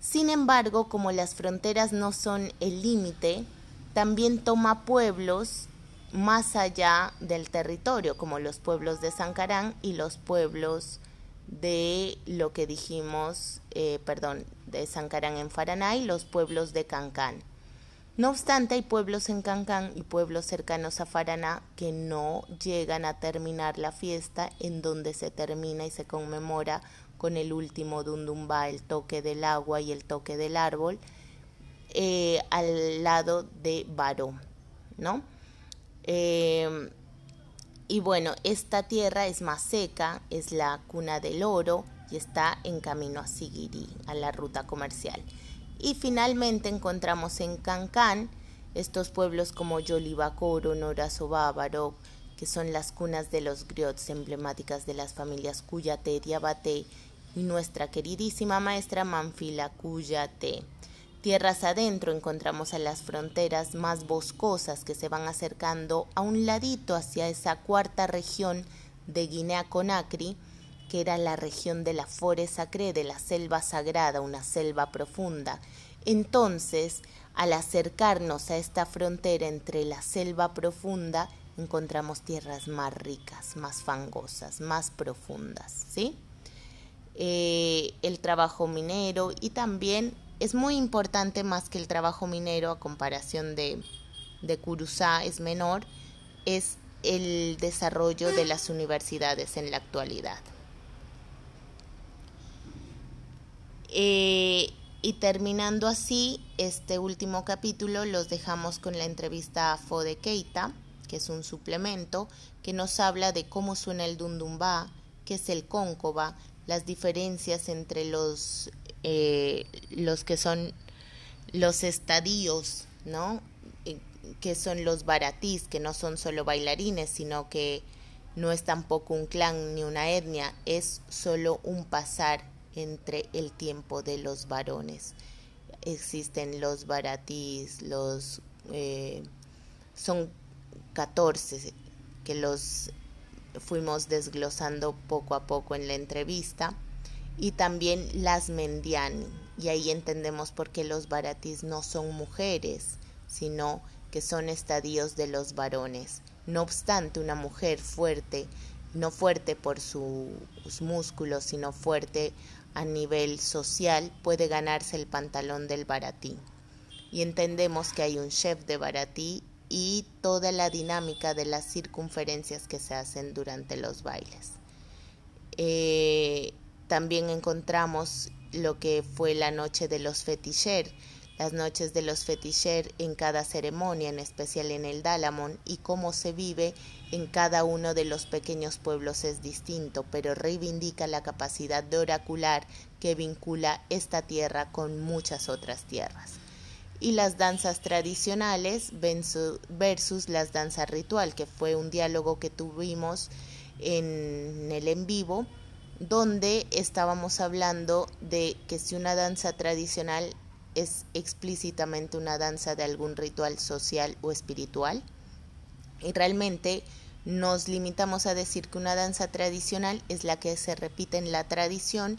Sin embargo, como las fronteras no son el límite, también toma pueblos más allá del territorio, como los pueblos de Sancarán y los pueblos de lo que dijimos, eh, perdón, de Sancarán en Faraná y los pueblos de Cancán. No obstante, hay pueblos en Cancán y pueblos cercanos a Faraná que no llegan a terminar la fiesta en donde se termina y se conmemora con el último dundumba, el toque del agua y el toque del árbol, eh, al lado de Baró, ¿no? Eh, y bueno, esta tierra es más seca, es la cuna del oro y está en camino a Siguiri, a la ruta comercial. Y finalmente encontramos en Cancán estos pueblos como Yolibacoro, Norasobá, Baró, que son las cunas de los griots emblemáticas de las familias Cuyate, Diabate y nuestra queridísima maestra Manfila Cuyate. Tierras adentro encontramos a las fronteras más boscosas que se van acercando a un ladito hacia esa cuarta región de Guinea-Conakry, que era la región de la Forêt Sacré, de la selva sagrada, una selva profunda. Entonces, al acercarnos a esta frontera entre la selva profunda, encontramos tierras más ricas, más fangosas, más profundas, ¿sí? Eh, el trabajo minero y también es muy importante más que el trabajo minero a comparación de, de Curuzá es menor, es el desarrollo de las universidades en la actualidad. Eh, y terminando así este último capítulo, los dejamos con la entrevista a Fode Keita, que es un suplemento que nos habla de cómo suena el dundumba, qué es el cóncova, las diferencias entre los, eh, los que son los estadios, ¿no? Eh, que son los baratís, que no son solo bailarines, sino que no es tampoco un clan ni una etnia, es solo un pasar entre el tiempo de los varones. Existen los baratís, los... Eh, son 14 que los fuimos desglosando poco a poco en la entrevista y también las mendiani, y ahí entendemos por qué los baratis no son mujeres, sino que son estadios de los varones. No obstante, una mujer fuerte, no fuerte por sus músculos, sino fuerte a nivel social, puede ganarse el pantalón del baratí. Y entendemos que hay un chef de baratí y toda la dinámica de las circunferencias que se hacen durante los bailes. Eh, también encontramos lo que fue la noche de los feticher, las noches de los feticher en cada ceremonia, en especial en el Dalamón, y cómo se vive en cada uno de los pequeños pueblos es distinto, pero reivindica la capacidad de oracular que vincula esta tierra con muchas otras tierras. Y las danzas tradicionales versus las danzas ritual, que fue un diálogo que tuvimos en el en vivo donde estábamos hablando de que si una danza tradicional es explícitamente una danza de algún ritual social o espiritual. Y realmente nos limitamos a decir que una danza tradicional es la que se repite en la tradición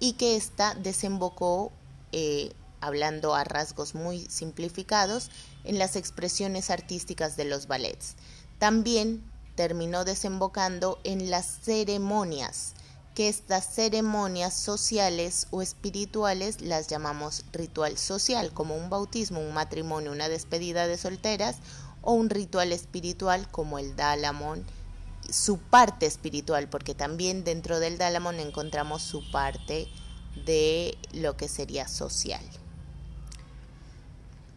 y que ésta desembocó, eh, hablando a rasgos muy simplificados, en las expresiones artísticas de los ballets. También terminó desembocando en las ceremonias que estas ceremonias sociales o espirituales las llamamos ritual social, como un bautismo, un matrimonio, una despedida de solteras, o un ritual espiritual como el Dalamón, su parte espiritual, porque también dentro del Dalamón encontramos su parte de lo que sería social.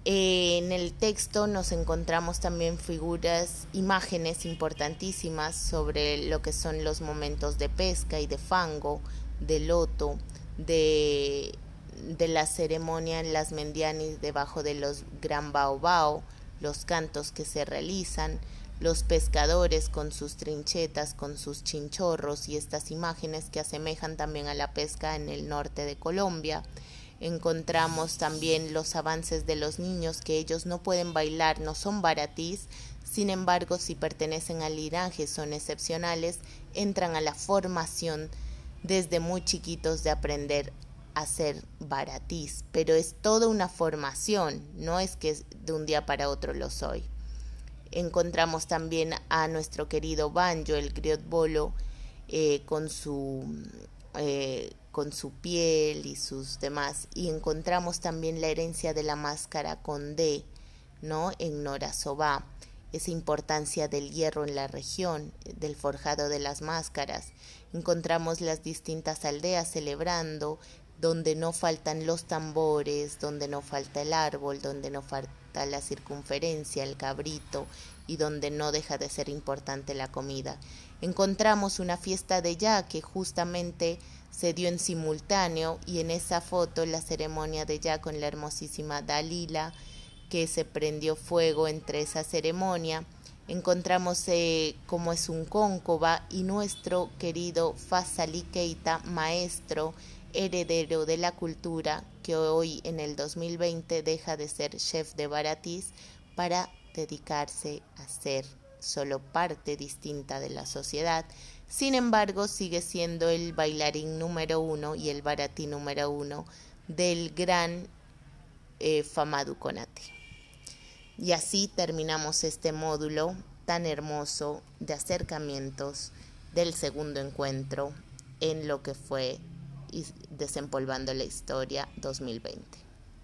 En el texto nos encontramos también figuras, imágenes importantísimas sobre lo que son los momentos de pesca y de fango, de loto, de, de la ceremonia en las mendianis debajo de los gran baobao, los cantos que se realizan, los pescadores con sus trinchetas, con sus chinchorros y estas imágenes que asemejan también a la pesca en el norte de Colombia encontramos también los avances de los niños que ellos no pueden bailar, no son baratís, sin embargo si pertenecen al linaje son excepcionales, entran a la formación desde muy chiquitos de aprender a ser baratís, pero es toda una formación, no es que de un día para otro lo soy. Encontramos también a nuestro querido Banjo, el griot bolo, eh, con su eh, con su piel y sus demás. Y encontramos también la herencia de la máscara con D, ¿no? En Norasobá, esa importancia del hierro en la región, del forjado de las máscaras. Encontramos las distintas aldeas celebrando, donde no faltan los tambores, donde no falta el árbol, donde no falta la circunferencia, el cabrito, y donde no deja de ser importante la comida. Encontramos una fiesta de ya que justamente se dio en simultáneo y en esa foto la ceremonia de ya con la hermosísima Dalila que se prendió fuego entre esa ceremonia. Encontramos eh, cómo es un cóncova y nuestro querido Fasali Keita, maestro, heredero de la cultura, que hoy en el 2020 deja de ser chef de Baratis para dedicarse a ser solo parte distinta de la sociedad sin embargo, sigue siendo el bailarín número uno y el baratí número uno del gran eh, Konate. Y así terminamos este módulo tan hermoso de acercamientos del segundo encuentro en lo que fue Desempolvando la Historia 2020.